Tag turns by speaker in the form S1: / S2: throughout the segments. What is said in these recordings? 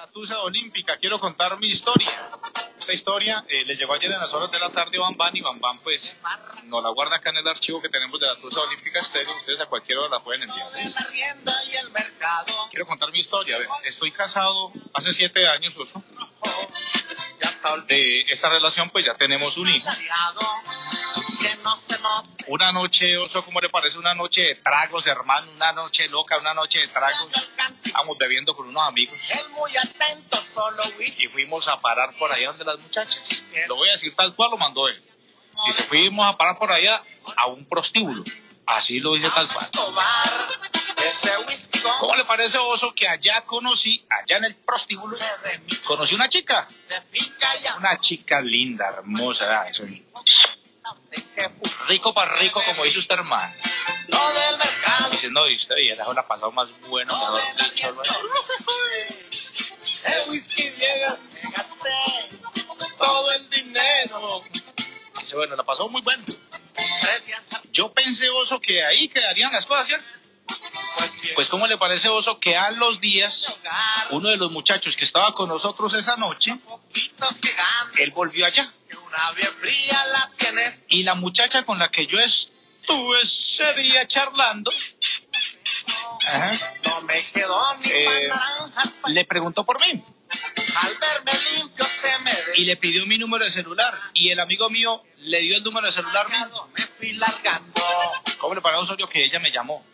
S1: la Tusa Olímpica, quiero contar mi historia. Esta historia eh, le llegó ayer en las horas de la tarde a Bam y Bam pues nos la guarda acá en el archivo que tenemos de la Tusa Olímpica Estéreo. Ustedes a cualquier hora la pueden enviar. Quiero contar mi historia. A ver, estoy casado hace siete años, Oso. De esta relación pues ya tenemos un hijo. Una noche, Oso, ¿cómo le parece? Una noche de tragos, hermano, una noche loca, una noche de tragos. Vamos bebiendo con unos amigos. Y fuimos a parar por allá donde las muchachas. Lo voy a decir tal cual lo mandó él. Y se fuimos a parar por allá a un prostíbulo. Así lo dice tal cual. ¿Cómo le parece, Oso, que allá conocí, allá en el prostíbulo, conocí una chica? Una chica linda, hermosa. Rico para rico, como dice usted, hermano. Dice, no, y usted, y la pasado más bueno, mejor dicho, El whisky llega, todo el dinero. Dice, bueno, la pasó muy bueno. Yo pensé, Oso, que ahí quedarían las cosas, ¿cierto? Pues, ¿cómo le parece, Oso, que a los días, uno de los muchachos que estaba con nosotros esa noche, él volvió allá? Y la muchacha con la que yo estuve ese día charlando, eh, le preguntó por mí. Y le pidió mi número de celular. Y el amigo mío le dio el número de celular ¿Cómo le parece, Osorio, que ella me llamó?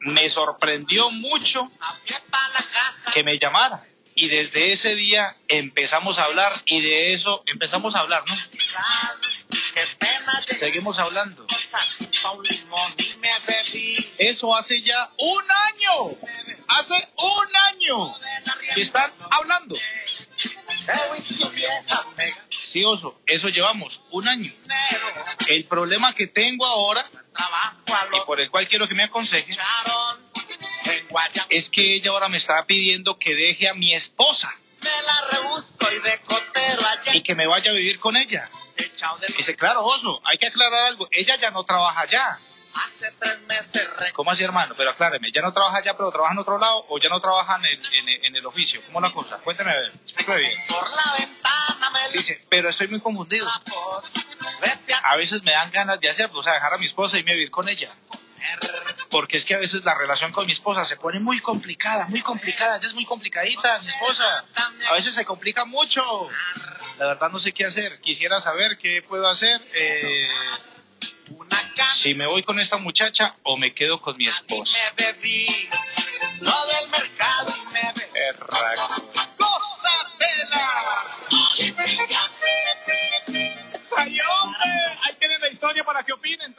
S1: Me sorprendió mucho que me llamara. Y desde ese día empezamos a hablar y de eso empezamos a hablar, ¿no? Seguimos hablando. Eso hace ya un año. Hace un año que están hablando. Sí, oso, eso llevamos un año. El problema que tengo ahora y por el cual quiero que me aconseje es que ella ahora me está pidiendo que deje a mi esposa y que me vaya a vivir con ella. Dice, claro, Oso, hay que aclarar algo. Ella ya no trabaja allá.
S2: Hace tres meses.
S1: ¿Cómo así, hermano? Pero acláreme, ¿ya no trabaja allá, pero trabaja en otro lado o ya no trabaja en el, en, el oficio? ¿Cómo la cosa? Cuénteme a ver, bien.
S2: Por la ventana me
S1: Dice, pero estoy muy confundido. A veces me dan ganas de hacer, o sea, dejar a mi esposa y me vivir con ella. Porque es que a veces la relación con mi esposa se pone muy complicada, muy complicada. Ella es muy complicadita, mi esposa. A veces se complica mucho. La verdad no sé qué hacer. Quisiera saber qué puedo hacer. Eh, si me voy con esta muchacha o me quedo con mi esposa.
S2: Lo